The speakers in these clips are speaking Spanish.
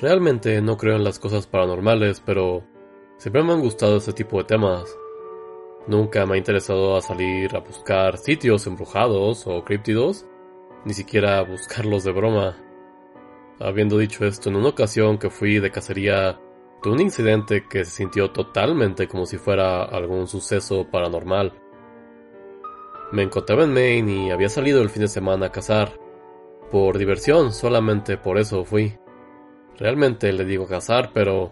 Realmente no creo en las cosas paranormales, pero siempre me han gustado este tipo de temas. Nunca me ha interesado salir a buscar sitios embrujados o críptidos, ni siquiera buscarlos de broma. Habiendo dicho esto, en una ocasión que fui de cacería, tuve un incidente que se sintió totalmente como si fuera algún suceso paranormal. Me encontraba en Maine y había salido el fin de semana a cazar. Por diversión, solamente por eso fui. Realmente le digo cazar, pero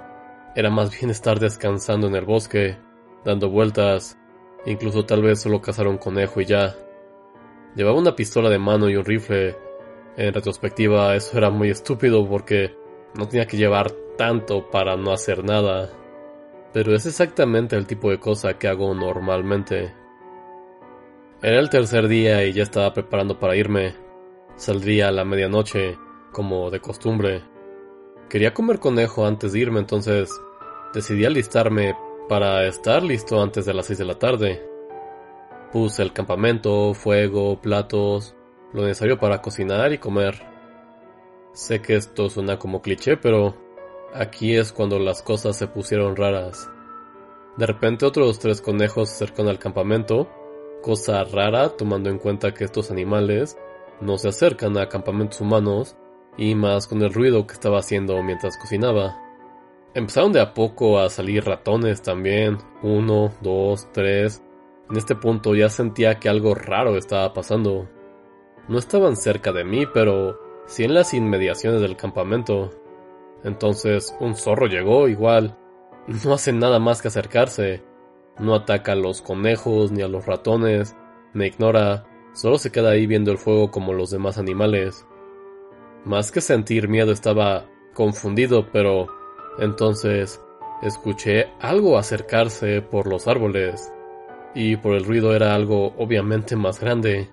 era más bien estar descansando en el bosque, dando vueltas, incluso tal vez solo cazar un conejo y ya. Llevaba una pistola de mano y un rifle. En retrospectiva eso era muy estúpido porque no tenía que llevar tanto para no hacer nada. Pero es exactamente el tipo de cosa que hago normalmente. Era el tercer día y ya estaba preparando para irme. Saldría a la medianoche, como de costumbre. Quería comer conejo antes de irme, entonces decidí alistarme para estar listo antes de las 6 de la tarde. Puse el campamento, fuego, platos, lo necesario para cocinar y comer. Sé que esto suena como cliché, pero aquí es cuando las cosas se pusieron raras. De repente otros tres conejos se acercan al campamento, cosa rara tomando en cuenta que estos animales no se acercan a campamentos humanos y más con el ruido que estaba haciendo mientras cocinaba. Empezaron de a poco a salir ratones también, uno, dos, tres. En este punto ya sentía que algo raro estaba pasando. No estaban cerca de mí, pero sí en las inmediaciones del campamento. Entonces un zorro llegó igual. No hace nada más que acercarse. No ataca a los conejos ni a los ratones. Me ignora. Solo se queda ahí viendo el fuego como los demás animales. Más que sentir miedo estaba confundido, pero entonces escuché algo acercarse por los árboles, y por el ruido era algo obviamente más grande.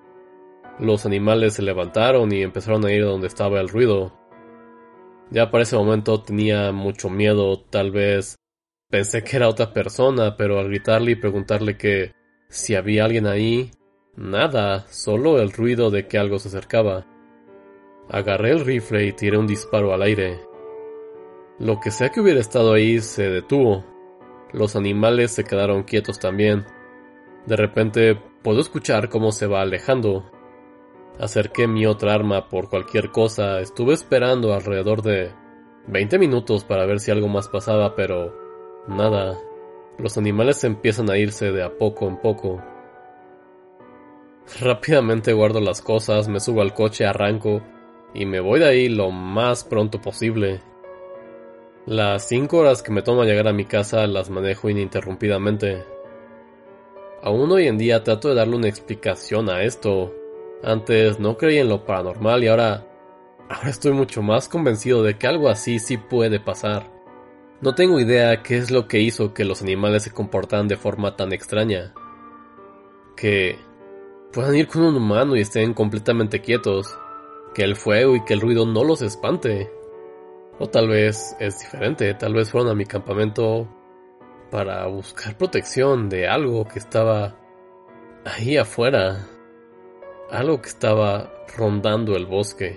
Los animales se levantaron y empezaron a ir donde estaba el ruido. Ya para ese momento tenía mucho miedo, tal vez pensé que era otra persona, pero al gritarle y preguntarle que si había alguien ahí, nada, solo el ruido de que algo se acercaba. Agarré el rifle y tiré un disparo al aire. Lo que sea que hubiera estado ahí se detuvo. Los animales se quedaron quietos también. De repente puedo escuchar cómo se va alejando. Acerqué mi otra arma por cualquier cosa. Estuve esperando alrededor de 20 minutos para ver si algo más pasaba, pero nada. Los animales empiezan a irse de a poco en poco. Rápidamente guardo las cosas, me subo al coche, arranco y me voy de ahí lo más pronto posible. Las cinco horas que me toma llegar a mi casa las manejo ininterrumpidamente. Aún hoy en día trato de darle una explicación a esto. Antes no creía en lo paranormal y ahora... Ahora estoy mucho más convencido de que algo así sí puede pasar. No tengo idea qué es lo que hizo que los animales se comportaran de forma tan extraña. Que puedan ir con un humano y estén completamente quietos que el fuego y que el ruido no los espante. O tal vez es diferente, tal vez fueron a mi campamento para buscar protección de algo que estaba ahí afuera, algo que estaba rondando el bosque.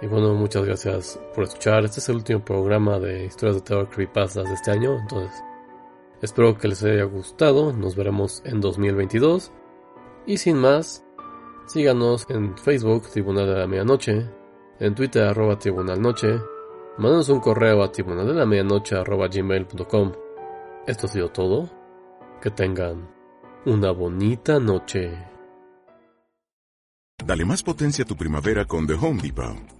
Y bueno, muchas gracias por escuchar. Este es el último programa de historias de terror creepypastas de este año, entonces Espero que les haya gustado, nos veremos en 2022. Y sin más, síganos en Facebook Tribunal de la Medianoche, en Twitter arroba Tribunal Noche, mándanos un correo a tribunal de la medianoche arroba gmail.com. Esto ha sido todo. Que tengan una bonita noche. Dale más potencia a tu primavera con The Home Depot.